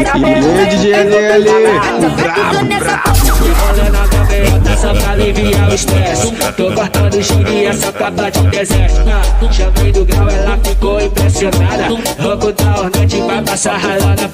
E DJ NL, de deserto Chamei do grau, ela ficou impressionada. Rouco da Hornet vai passar ralando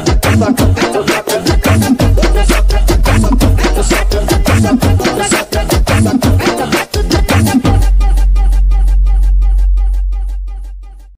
saca, saca, saca.